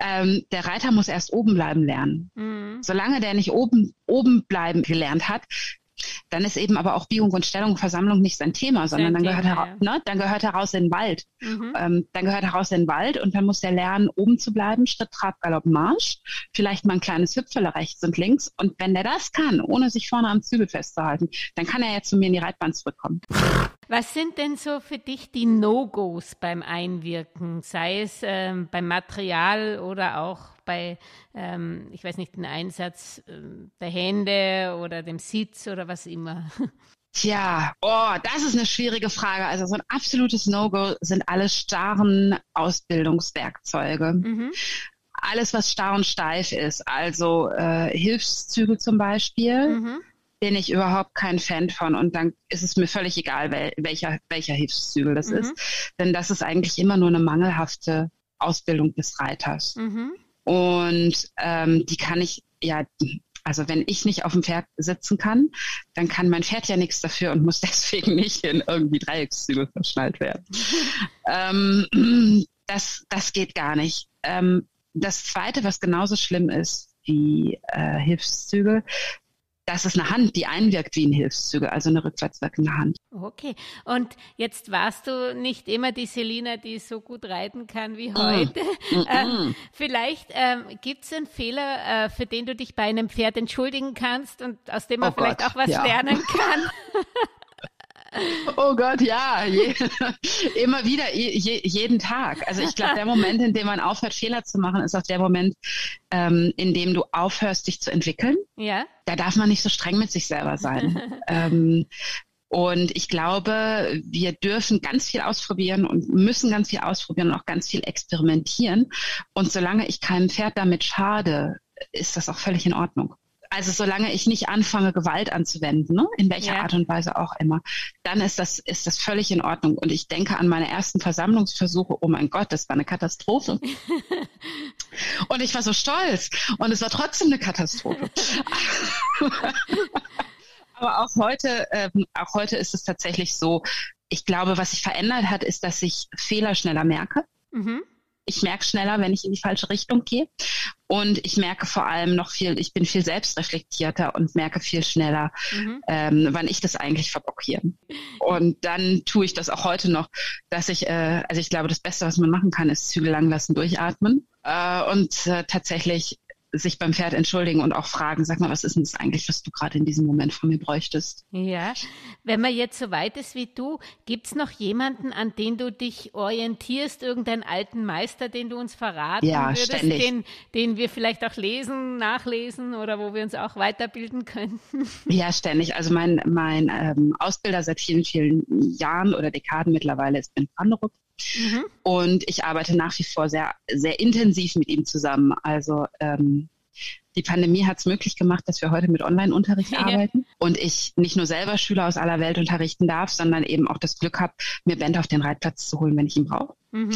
E: ähm, der Reiter muss erst oben bleiben lernen. Mhm. Solange der nicht oben, oben bleiben gelernt hat, dann ist eben aber auch Biegung und Stellung, Versammlung nicht sein Thema, sondern dann gehört, er, ne, dann gehört er raus in den Wald. Mhm. Ähm, dann gehört er raus in den Wald und dann muss er lernen, oben zu bleiben, Schritt, Trab, Galopp, Marsch, vielleicht mal ein kleines Hüpfele rechts und links. Und wenn der das kann, ohne sich vorne am Zügel festzuhalten, dann kann er ja zu mir in die Reitbahn zurückkommen.
D: Was sind denn so für dich die No-Gos beim Einwirken, sei es ähm, beim Material oder auch bei, ähm, ich weiß nicht, den Einsatz äh, der Hände oder dem Sitz oder was immer?
E: Tja, oh, das ist eine schwierige Frage. Also so ein absolutes No-Go sind alle starren Ausbildungswerkzeuge. Mhm. Alles, was starr und steif ist, also äh, Hilfszüge zum Beispiel. Mhm bin ich überhaupt kein Fan von und dann ist es mir völlig egal, wel, welcher, welcher Hilfszügel das mhm. ist. Denn das ist eigentlich immer nur eine mangelhafte Ausbildung des Reiters. Mhm. Und ähm, die kann ich, ja, also wenn ich nicht auf dem Pferd sitzen kann, dann kann mein Pferd ja nichts dafür und muss deswegen nicht in irgendwie Dreieckszügel verschnallt werden. ähm, das, das geht gar nicht. Ähm, das Zweite, was genauso schlimm ist wie äh, Hilfszüge, das ist eine Hand, die einwirkt wie ein Hilfszüge, also eine rückwärts wirkende Hand.
D: Okay. Und jetzt warst du nicht immer die Selina, die so gut reiten kann wie mm. heute. Mm. Ähm, vielleicht ähm, gibt es einen Fehler, äh, für den du dich bei einem Pferd entschuldigen kannst und aus dem man oh vielleicht Gott, auch was ja. lernen kann.
E: Oh Gott, ja, je, immer wieder, je, jeden Tag. Also ich glaube, der Moment, in dem man aufhört, Fehler zu machen, ist auch der Moment, ähm, in dem du aufhörst, dich zu entwickeln. Ja. Da darf man nicht so streng mit sich selber sein. ähm, Und ich glaube, wir dürfen ganz viel ausprobieren und müssen ganz viel ausprobieren und auch ganz viel experimentieren. Und solange ich keinem Pferd damit schade, ist das auch völlig in Ordnung. Also solange ich nicht anfange, Gewalt anzuwenden, ne? in welcher ja. Art und Weise auch immer, dann ist das, ist das völlig in Ordnung. Und ich denke an meine ersten Versammlungsversuche, oh mein Gott, das war eine Katastrophe. und ich war so stolz. Und es war trotzdem eine Katastrophe. Aber auch heute, ähm, auch heute ist es tatsächlich so, ich glaube, was sich verändert hat, ist, dass ich Fehler schneller merke. Mhm. Ich merke schneller, wenn ich in die falsche Richtung gehe. Und ich merke vor allem noch viel, ich bin viel selbstreflektierter und merke viel schneller, mhm. ähm, wann ich das eigentlich verblockiere. Und dann tue ich das auch heute noch, dass ich, äh, also ich glaube, das Beste, was man machen kann, ist Zügel lang lassen, durchatmen äh, und äh, tatsächlich sich beim Pferd entschuldigen und auch fragen, sag mal, was ist denn das eigentlich, was du gerade in diesem Moment von mir bräuchtest?
D: Ja, wenn man jetzt so weit ist wie du, gibt es noch jemanden, an den du dich orientierst, irgendeinen alten Meister, den du uns verraten
E: ja,
D: würdest,
E: ständig.
D: Den, den wir vielleicht auch lesen, nachlesen oder wo wir uns auch weiterbilden könnten?
E: Ja, ständig. Also mein, mein ähm, Ausbilder seit vielen, vielen Jahren oder Dekaden mittlerweile ist Ben Branderup. Mhm. Und ich arbeite nach wie vor sehr, sehr intensiv mit ihm zusammen. Also ähm, die Pandemie hat es möglich gemacht, dass wir heute mit Online-Unterricht ja. arbeiten und ich nicht nur selber Schüler aus aller Welt unterrichten darf, sondern eben auch das Glück habe, mir Band auf den Reitplatz zu holen, wenn ich ihn brauche. Mhm.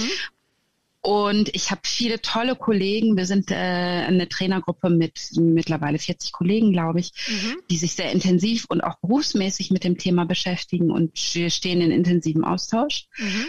E: Und ich habe viele tolle Kollegen. Wir sind äh, eine Trainergruppe mit mittlerweile 40 Kollegen, glaube ich, mhm. die sich sehr intensiv und auch berufsmäßig mit dem Thema beschäftigen und wir stehen in intensivem Austausch. Mhm.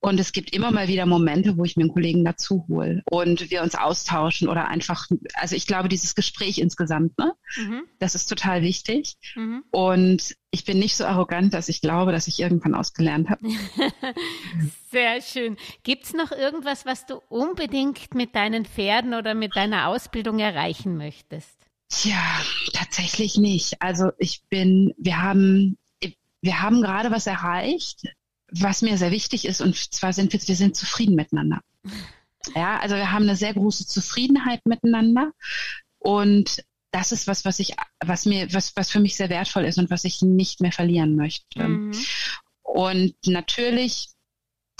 E: Und es gibt immer mal wieder Momente, wo ich mir einen Kollegen dazu hole und wir uns austauschen oder einfach, also ich glaube, dieses Gespräch insgesamt, ne, mhm. das ist total wichtig. Mhm. Und ich bin nicht so arrogant, dass ich glaube, dass ich irgendwann ausgelernt habe.
D: Sehr schön. Gibt es noch irgendwas, was du unbedingt mit deinen Pferden oder mit deiner Ausbildung erreichen möchtest?
E: Tja, tatsächlich nicht. Also ich bin, wir haben, wir haben gerade was erreicht was mir sehr wichtig ist, und zwar sind wir, wir sind zufrieden miteinander. Ja, also wir haben eine sehr große Zufriedenheit miteinander und das ist was, was ich, was mir, was, was für mich sehr wertvoll ist und was ich nicht mehr verlieren möchte. Mhm. Und natürlich,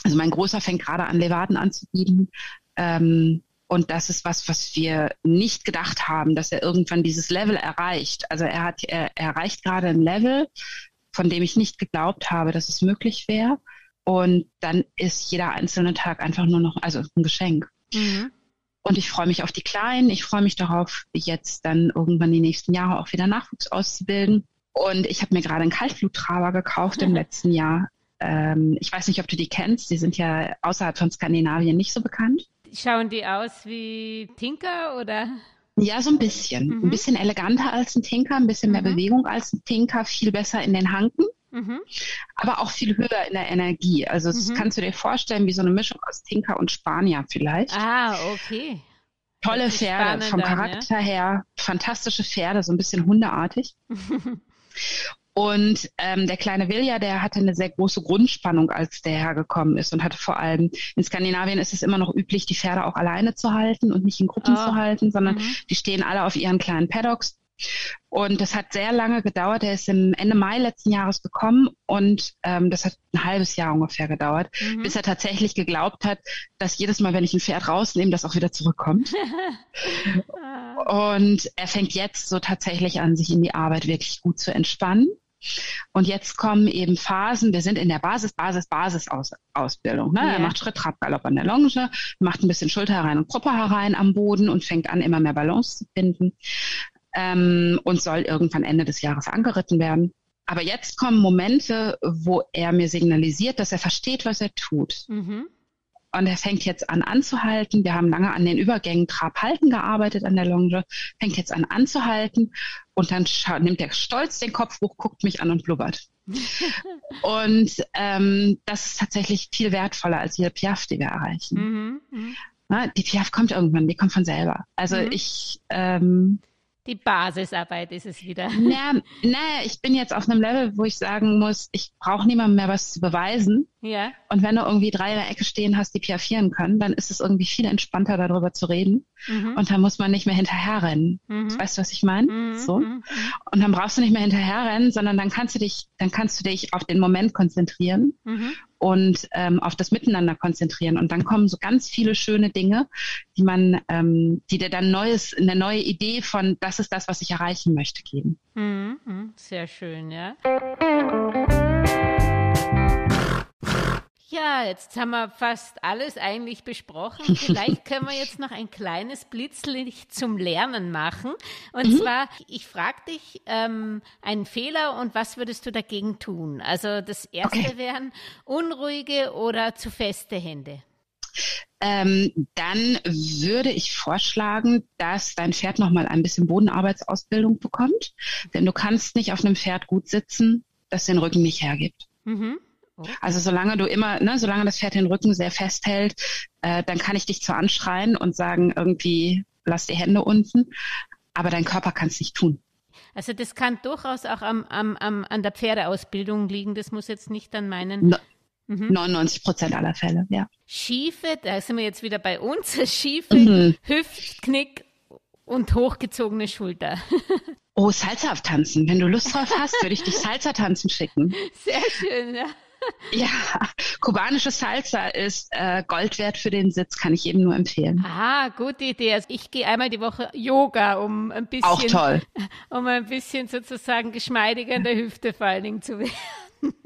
E: also mein Großer fängt gerade an, Levaden anzubieten. Ähm, und das ist was, was wir nicht gedacht haben, dass er irgendwann dieses Level erreicht. Also er hat, er, er erreicht gerade ein Level, von dem ich nicht geglaubt habe, dass es möglich wäre. Und dann ist jeder einzelne Tag einfach nur noch, also ein Geschenk. Mhm. Und ich freue mich auf die Kleinen. Ich freue mich darauf, jetzt dann irgendwann die nächsten Jahre auch wieder Nachwuchs auszubilden. Und ich habe mir gerade einen Kaltbluttraber gekauft im letzten Jahr. Ähm, ich weiß nicht, ob du die kennst. Die sind ja außerhalb von Skandinavien nicht so bekannt.
D: Schauen die aus wie Tinker oder?
E: Ja, so ein bisschen. Mhm. Ein bisschen eleganter als ein Tinker, ein bisschen mehr mhm. Bewegung als ein Tinker, viel besser in den Hanken, mhm. aber auch viel höher in der Energie. Also das mhm. kannst du dir vorstellen, wie so eine Mischung aus Tinker und Spanier vielleicht.
D: Ah, okay.
E: Tolle Pferde vom Charakter ja. her, fantastische Pferde, so ein bisschen hundeartig. Und ähm, der kleine Vilja, der hatte eine sehr große Grundspannung, als der hergekommen ist und hatte vor allem, in Skandinavien ist es immer noch üblich, die Pferde auch alleine zu halten und nicht in Gruppen oh. zu halten, sondern mhm. die stehen alle auf ihren kleinen Paddocks. Und das hat sehr lange gedauert. Er ist im Ende Mai letzten Jahres gekommen und ähm, das hat ein halbes Jahr ungefähr gedauert, mhm. bis er tatsächlich geglaubt hat, dass jedes Mal, wenn ich ein Pferd rausnehme, das auch wieder zurückkommt. und er fängt jetzt so tatsächlich an, sich in die Arbeit wirklich gut zu entspannen. Und jetzt kommen eben Phasen, wir sind in der Basis, Basis, Basis -Aus Ausbildung. Ne? Yeah. Er macht Schritt, Trab, Galopp an der Longe, macht ein bisschen Schulter herein und Gruppe herein am Boden und fängt an, immer mehr Balance zu finden ähm, und soll irgendwann Ende des Jahres angeritten werden. Aber jetzt kommen Momente, wo er mir signalisiert, dass er versteht, was er tut. Mhm. Und er fängt jetzt an anzuhalten. Wir haben lange an den Übergängen Trab-Halten gearbeitet an der Longe. Fängt jetzt an anzuhalten. Und dann nimmt er stolz den Kopf hoch, guckt mich an und blubbert. und ähm, das ist tatsächlich viel wertvoller als jede Piaf, die wir erreichen. Mhm, mh. Na, die Piaf kommt irgendwann, die kommt von selber. Also mhm. ich ähm,
D: die Basisarbeit ist es wieder.
E: Na, na, ich bin jetzt auf einem Level, wo ich sagen muss, ich brauche niemandem mehr was zu beweisen.
D: Ja.
E: Und wenn du irgendwie drei in der Ecke stehen hast, die piaffieren können, dann ist es irgendwie viel entspannter, darüber zu reden. Mhm. Und dann muss man nicht mehr hinterherrennen. Mhm. Weißt du, was ich meine? Mhm. So. Mhm. Und dann brauchst du nicht mehr hinterherrennen, sondern dann kannst du dich, dann kannst du dich auf den Moment konzentrieren mhm. und ähm, auf das Miteinander konzentrieren. Und dann kommen so ganz viele schöne Dinge, die man, ähm, die dir dann neues, eine neue Idee von, das ist das, was ich erreichen möchte, geben.
D: Mhm. Sehr schön, ja. Ja, jetzt haben wir fast alles eigentlich besprochen. Vielleicht können wir jetzt noch ein kleines Blitzlicht zum Lernen machen. Und mhm. zwar, ich frage dich ähm, einen Fehler und was würdest du dagegen tun? Also das erste okay. wären unruhige oder zu feste Hände.
E: Ähm, dann würde ich vorschlagen, dass dein Pferd nochmal ein bisschen Bodenarbeitsausbildung bekommt. Denn du kannst nicht auf einem Pferd gut sitzen, das den Rücken nicht hergibt. Mhm. Okay. Also solange du immer, ne, solange das Pferd den Rücken sehr fest hält, äh, dann kann ich dich zwar anschreien und sagen, irgendwie lass die Hände unten, aber dein Körper kann es nicht tun.
D: Also das kann durchaus auch am, am, am, an der Pferdeausbildung liegen. Das muss jetzt nicht an meinen. No,
E: mhm. 99 Prozent aller Fälle, ja.
D: Schiefe, da sind wir jetzt wieder bei uns. Schiefe, mhm. Hüftknick und hochgezogene Schulter.
E: oh, Salsa tanzen. Wenn du Lust drauf hast, würde ich dich Salsa tanzen schicken.
D: Sehr schön, ja.
E: Ja, kubanische Salsa ist äh, Gold wert für den Sitz, kann ich eben nur empfehlen.
D: Ah, gute Idee. Also ich gehe einmal die Woche Yoga, um ein bisschen,
E: auch toll,
D: um ein bisschen sozusagen geschmeidiger in der Hüfte vor allen Dingen zu werden.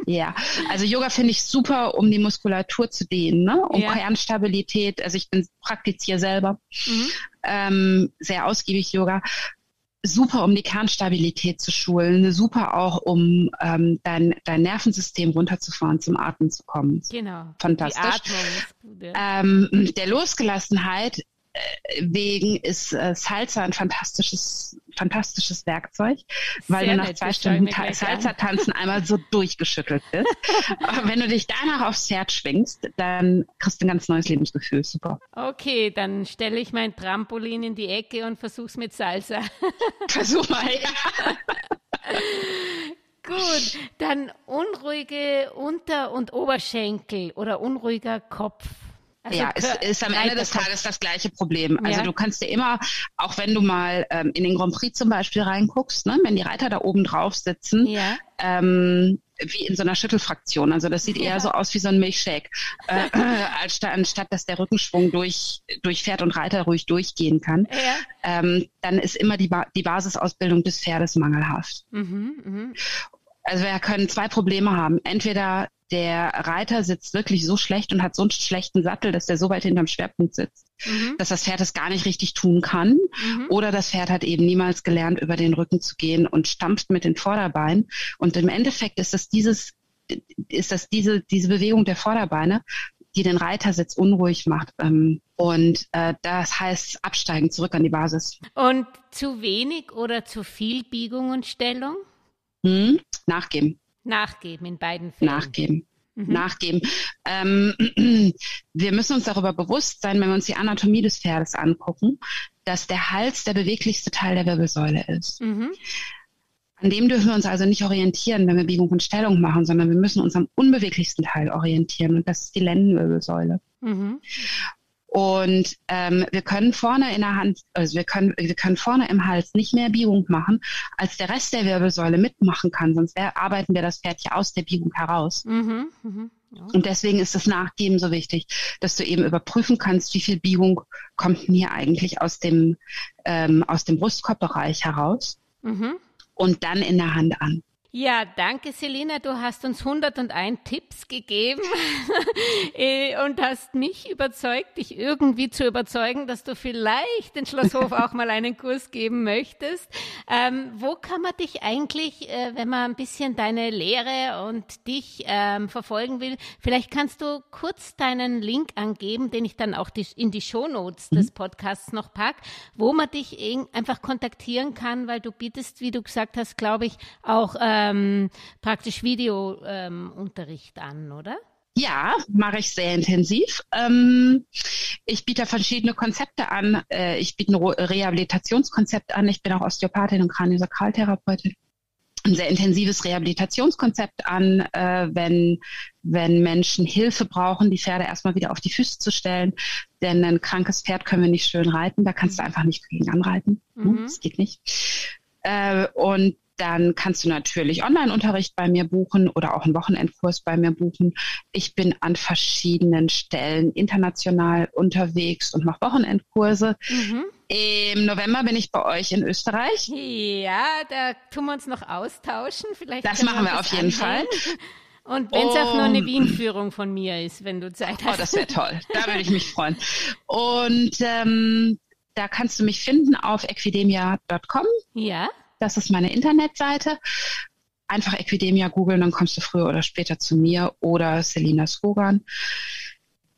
E: Ja, also Yoga finde ich super, um die Muskulatur zu dehnen, ne? um ja. Kernstabilität. Also ich bin praktiziere selber mhm. ähm, sehr ausgiebig Yoga super, um die Kernstabilität zu schulen, super auch, um ähm, dein, dein Nervensystem runterzufahren, zum Atmen zu kommen.
D: Genau.
E: Fantastisch. Die Atmung ähm, der Losgelassenheit äh, wegen ist äh, Salsa ein fantastisches, fantastisches Werkzeug, weil Sehr du nach zwei Stunden ta Salsa tanzen einmal so durchgeschüttelt bist. Aber wenn du dich danach aufs Pferd schwingst, dann kriegst du ein ganz neues Lebensgefühl. Super.
D: Okay, dann stelle ich mein Trampolin in die Ecke und versuch's mit Salsa.
E: Versuch mal, ja.
D: Gut, dann unruhige Unter- und Oberschenkel oder unruhiger Kopf.
E: Also ja, es ist am Ende des Tages das gleiche Problem. Also ja. du kannst dir immer, auch wenn du mal ähm, in den Grand Prix zum Beispiel reinguckst, ne, wenn die Reiter da oben drauf sitzen, ja. ähm, wie in so einer Schüttelfraktion. Also das sieht ja. eher so aus wie so ein Milchshake, äh, als, anstatt dass der Rückenschwung durch, durch Pferd und Reiter ruhig durchgehen kann. Ähm, dann ist immer die, ba die Basisausbildung des Pferdes mangelhaft. Mhm, mh. Also wir können zwei Probleme haben. Entweder der Reiter sitzt wirklich so schlecht und hat so einen schlechten Sattel, dass der so weit hinterm Schwerpunkt sitzt, mhm. dass das Pferd es gar nicht richtig tun kann. Mhm. Oder das Pferd hat eben niemals gelernt, über den Rücken zu gehen und stampft mit den Vorderbeinen. Und im Endeffekt ist das dieses, ist das diese, diese Bewegung der Vorderbeine, die den Reitersitz unruhig macht. Ähm, und äh, das heißt absteigen, zurück an die Basis.
D: Und zu wenig oder zu viel Biegung und Stellung?
E: Hm, nachgeben.
D: Nachgeben in beiden Fällen.
E: Nachgeben. Mhm. Nachgeben. Ähm, wir müssen uns darüber bewusst sein, wenn wir uns die Anatomie des Pferdes angucken, dass der Hals der beweglichste Teil der Wirbelsäule ist. Mhm. An dem dürfen wir uns also nicht orientieren, wenn wir Biegung und Stellung machen, sondern wir müssen uns am unbeweglichsten Teil orientieren und das ist die Lendenwirbelsäule. Mhm. Und ähm, wir können vorne in der Hand, also wir können, wir können vorne im Hals nicht mehr Biegung machen, als der Rest der Wirbelsäule mitmachen kann, sonst wär, arbeiten wir das Pferd ja aus der Biegung heraus. Mhm, mh, ja. Und deswegen ist das Nachgeben so wichtig, dass du eben überprüfen kannst, wie viel Biegung kommt denn hier eigentlich aus dem, ähm, aus dem Brustkorbbereich heraus mhm. und dann in der Hand an.
D: Ja, danke Selina, du hast uns 101 Tipps gegeben äh, und hast mich überzeugt, dich irgendwie zu überzeugen, dass du vielleicht in Schlosshof auch mal einen Kurs geben möchtest. Ähm, wo kann man dich eigentlich, äh, wenn man ein bisschen deine Lehre und dich ähm, verfolgen will, vielleicht kannst du kurz deinen Link angeben, den ich dann auch die, in die Shownotes mhm. des Podcasts noch pack, wo man dich einfach kontaktieren kann, weil du bietest, wie du gesagt hast, glaube ich, auch äh, ähm, praktisch Videounterricht ähm, an, oder?
E: Ja, mache ich sehr intensiv. Ähm, ich biete verschiedene Konzepte an. Äh, ich biete ein Rehabilitationskonzept an. Ich bin auch Osteopathin und Kraniosakraltherapeutin. ein sehr intensives Rehabilitationskonzept an, äh, wenn, wenn Menschen Hilfe brauchen, die Pferde erstmal wieder auf die Füße zu stellen. Denn ein krankes Pferd können wir nicht schön reiten, da kannst du einfach nicht gegen anreiten. Mhm. Das geht nicht. Äh, und dann kannst du natürlich Online-Unterricht bei mir buchen oder auch einen Wochenendkurs bei mir buchen. Ich bin an verschiedenen Stellen international unterwegs und mache Wochenendkurse. Mhm. Im November bin ich bei euch in Österreich.
F: Ja, da tun wir uns noch austauschen. Vielleicht
E: das machen wir, auf jeden Fall.
F: Und wenn es auch nur eine Wien-Führung von mir ist, wenn du Zeit hast.
E: Oh, das wäre toll. Da würde ich mich freuen. Und ähm, da kannst du mich finden auf equidemia.com.
F: Ja.
E: Das ist meine Internetseite. Einfach Equidemia googeln, dann kommst du früher oder später zu mir oder Selina Skogan.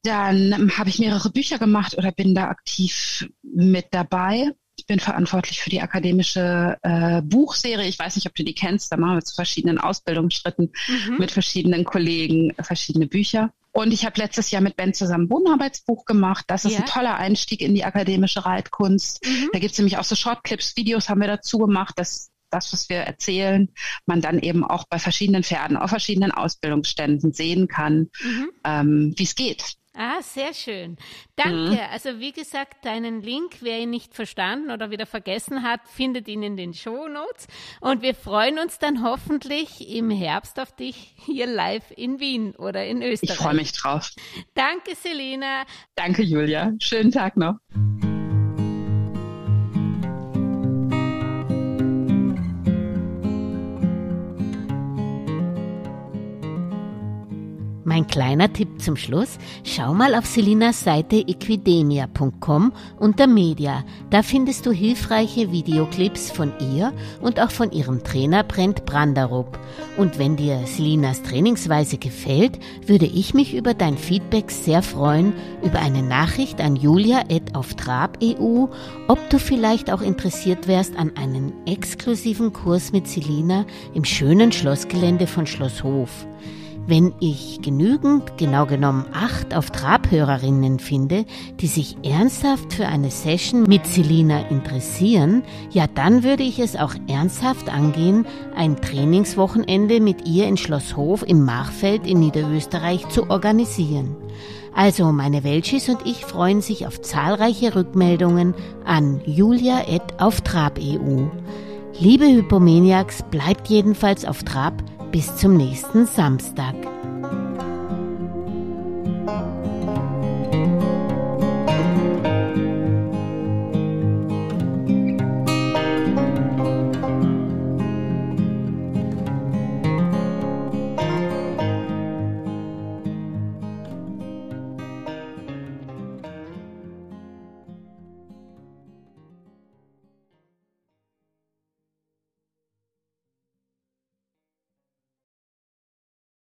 E: Dann habe ich mehrere Bücher gemacht oder bin da aktiv mit dabei. Ich bin verantwortlich für die akademische äh, Buchserie. Ich weiß nicht, ob du die kennst. Da machen wir zu verschiedenen Ausbildungsschritten mhm. mit verschiedenen Kollegen verschiedene Bücher. Und ich habe letztes Jahr mit Ben zusammen ein Bodenarbeitsbuch gemacht. Das ist ja. ein toller Einstieg in die akademische Reitkunst. Mhm. Da gibt's nämlich auch so Shortclips, Videos haben wir dazu gemacht, dass das, was wir erzählen, man dann eben auch bei verschiedenen Pferden auf verschiedenen Ausbildungsständen sehen kann, mhm. ähm, wie es geht.
F: Ah, sehr schön. Danke. Mhm. Also wie gesagt, deinen Link, wer ihn nicht verstanden oder wieder vergessen hat, findet ihn in den Show Notes. Und wir freuen uns dann hoffentlich im Herbst auf dich hier live in Wien oder in Österreich.
E: Ich freue mich drauf.
F: Danke, Selina.
E: Danke, Julia. Schönen Tag noch.
D: Mein kleiner Tipp zum Schluss, schau mal auf Selinas Seite equidemia.com unter Media. Da findest du hilfreiche Videoclips von ihr und auch von ihrem Trainer Brent Branderup. Und wenn dir Selinas Trainingsweise gefällt, würde ich mich über dein Feedback sehr freuen, über eine Nachricht an julia.auftrab.eu, ob du vielleicht auch interessiert wärst an einem exklusiven Kurs mit Selina im schönen Schlossgelände von Schloss Hof. Wenn ich genügend, genau genommen acht auf Trabhörerinnen finde, die sich ernsthaft für eine Session mit Selina interessieren, ja dann würde ich es auch ernsthaft angehen, ein Trainingswochenende mit ihr in Schloss Hof im Machfeld in Niederösterreich zu organisieren. Also meine Welchis und ich freuen sich auf zahlreiche Rückmeldungen an julia.auftrab.eu. Liebe Hypomaniacs, bleibt jedenfalls auf Trab, bis zum nächsten Samstag.